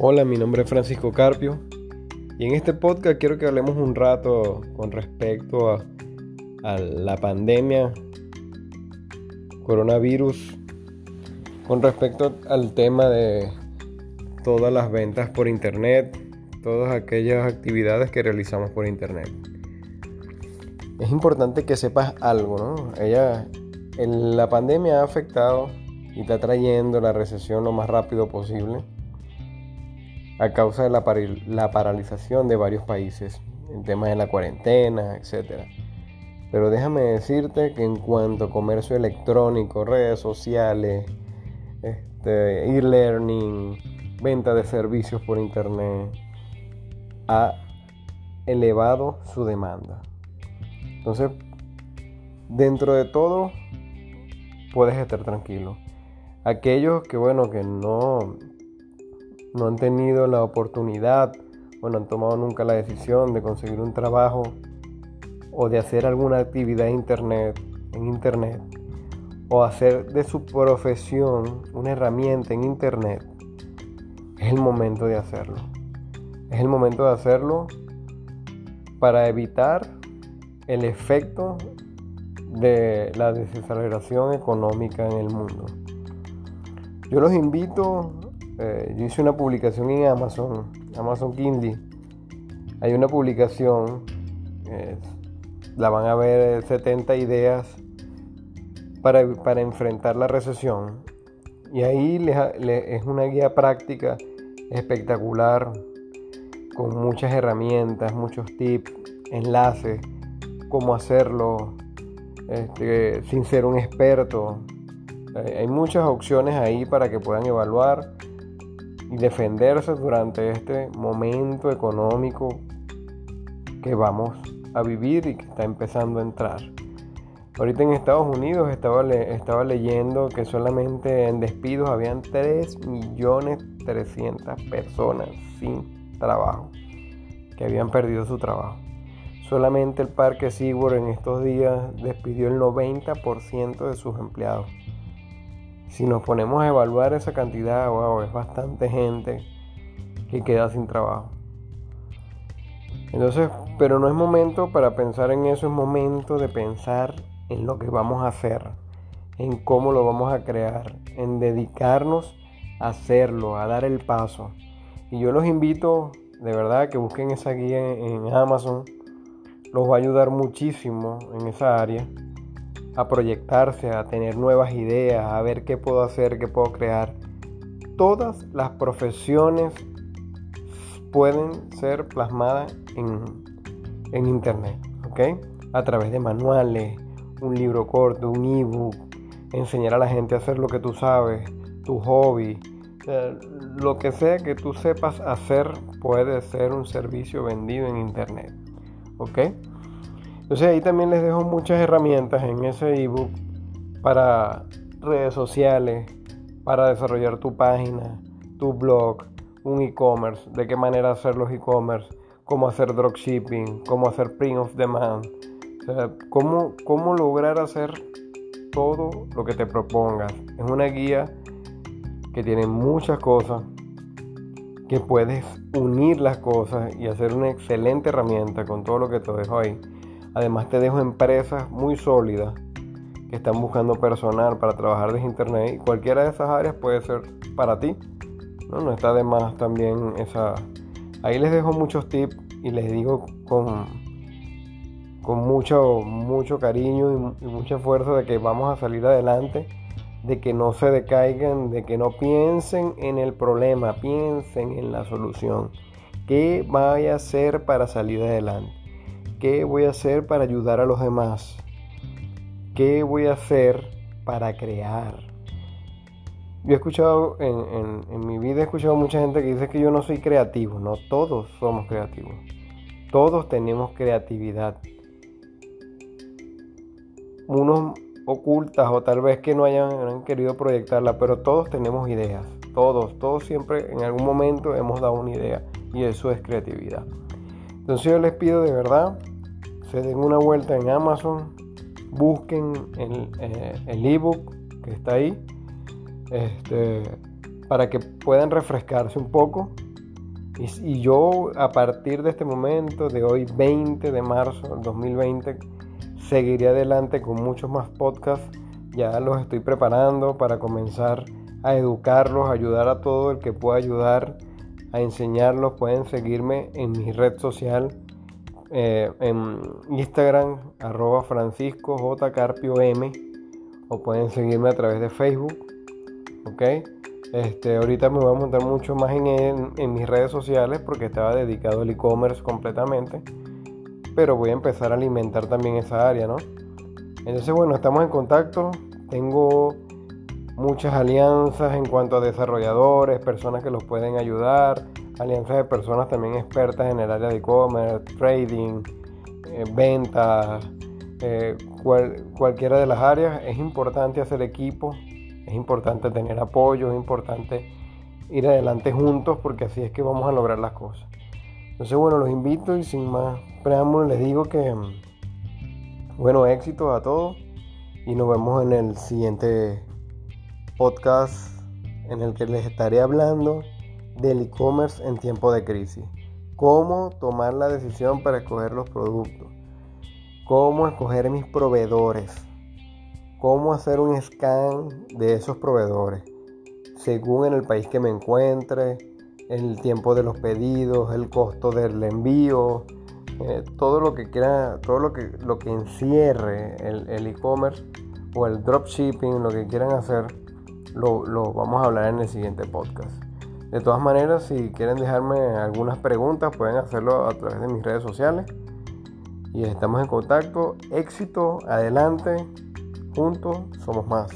Hola, mi nombre es Francisco Carpio y en este podcast quiero que hablemos un rato con respecto a, la pandemia coronavirus, con respecto al tema de todas las ventas por internet, todas aquellas actividades que realizamos por internet. Es importante que sepas algo, ¿no? Ella, la pandemia ha afectado y está trayendo la recesión lo más rápido posible a causa de la, la paralización de varios países, el tema de la cuarentena, etc. Pero déjame decirte que en cuanto a comercio electrónico, redes sociales, este, e-learning, venta de servicios por internet, ha elevado su demanda. Entonces, dentro de todo, puedes estar tranquilo. Aquellos que, bueno, que no no han tenido la oportunidad o no han tomado nunca la decisión de conseguir un trabajo o de hacer alguna actividad en internet, en internet o hacer de su profesión una herramienta en internet, es el momento de hacerlo. Es el momento de hacerlo para evitar el efecto de la desaceleración económica en el mundo. Yo los invito eh, yo hice una publicación en Amazon, Amazon Kindle. Hay una publicación, la van a ver 70 ideas para, enfrentar la recesión. Y ahí es una guía práctica espectacular, con muchas herramientas, muchos tips, enlaces, cómo hacerlo este, sin ser un experto. Eh, hay muchas opciones ahí para que puedan evaluar y defenderse durante este momento económico que vamos a vivir y que está empezando a entrar. Ahorita en Estados Unidos estaba, estaba leyendo que solamente en despidos habían 3.300.000 personas sin trabajo, que habían perdido su trabajo. Solamente el Parque SeaWorld en estos días despidió el 90% de sus empleados. Si nos ponemos a evaluar esa cantidad, wow, es bastante gente que queda sin trabajo. Entonces, pero no es momento para pensar en eso, es momento de pensar en lo que vamos a hacer, en cómo lo vamos a crear, en dedicarnos a hacerlo, a dar el paso. Y yo los invito de verdad que busquen esa guía en Amazon, los va a ayudar muchísimo en esa área a proyectarse, a tener nuevas ideas, a ver qué puedo hacer, qué puedo crear. Todas las profesiones pueden ser plasmadas en, en Internet, ¿ok? A través de manuales, un libro corto, un ebook, enseñar a la gente a hacer lo que tú sabes, tu hobby, lo que sea que tú sepas hacer puede ser un servicio vendido en Internet, ¿ok? Entonces ahí también les dejo muchas herramientas en ese ebook para redes sociales, para desarrollar tu página, tu blog, un e-commerce, de qué manera hacer los e-commerce, cómo hacer dropshipping, cómo hacer print of demand, o sea, cómo, cómo lograr hacer todo lo que te propongas. Es una guía que tiene muchas cosas, que puedes unir las cosas y hacer una excelente herramienta con todo lo que te dejo ahí. Además te dejo empresas muy sólidas que están buscando personal para trabajar desde internet y cualquiera de esas áreas puede ser para ti. No, no está de más también esa... Ahí les dejo muchos tips y les digo con, con mucho, mucho cariño y, y mucha fuerza de que vamos a salir adelante, de que no se decaigan, de que no piensen en el problema, piensen en la solución. ¿Qué vaya a hacer para salir adelante? ¿Qué voy a hacer para ayudar a los demás? ¿Qué voy a hacer para crear? Yo he escuchado, en, mi vida he escuchado mucha gente que dice que yo no soy creativo. No, todos somos creativos. Todos tenemos creatividad. Unos ocultas o tal vez que no hayan, querido proyectarla, pero todos tenemos ideas. Todos, todos siempre en algún momento hemos dado una idea y eso es creatividad. Entonces yo les pido de verdad, se den una vuelta en Amazon, busquen el eh, ebook que está ahí, este, para que puedan refrescarse un poco Y, yo a partir de este momento, de hoy 20 de marzo del 2020, seguiré adelante con muchos más podcasts. Ya los estoy preparando para comenzar a educarlos, ayudar a todo el que pueda ayudar, a enseñarlos. Pueden seguirme en mi red social, eh, en Instagram, arroba Francisco J. Carpio M, o pueden seguirme a través de Facebook. ¿Ok? Este, ahorita me voy a montar mucho más en, mis redes sociales porque estaba dedicado al e-commerce completamente. Pero voy a empezar a alimentar también esa área, ¿no? Entonces, bueno, estamos en contacto. Tengo muchas alianzas en cuanto a desarrolladores, personas que los pueden ayudar, alianzas de personas también expertas en el área de e-commerce, trading, eh, ventas, eh, cualquiera de las áreas. Es importante hacer equipo, es importante tener apoyo, es importante ir adelante juntos porque así es que vamos a lograr las cosas. Entonces, bueno, los invito y sin más preámbulos les digo que, bueno, éxito a todos y nos vemos en el siguiente podcast en el que les estaré hablando del e-commerce en tiempo de crisis. Cómo tomar la decisión para escoger los productos. Cómo escoger mis proveedores. Cómo hacer un scan de esos proveedores. Según en el país que me encuentre, el tiempo de los pedidos, el costo del envío, eh, todo lo que quiera, todo lo que, lo que encierre el e-commerce o el dropshipping, lo que quieran hacer lo, vamos a hablar en el siguiente podcast. De todas maneras, si quieren dejarme algunas preguntas, pueden hacerlo a través de mis redes sociales. Y estamos en contacto. Éxito, adelante. Juntos somos más.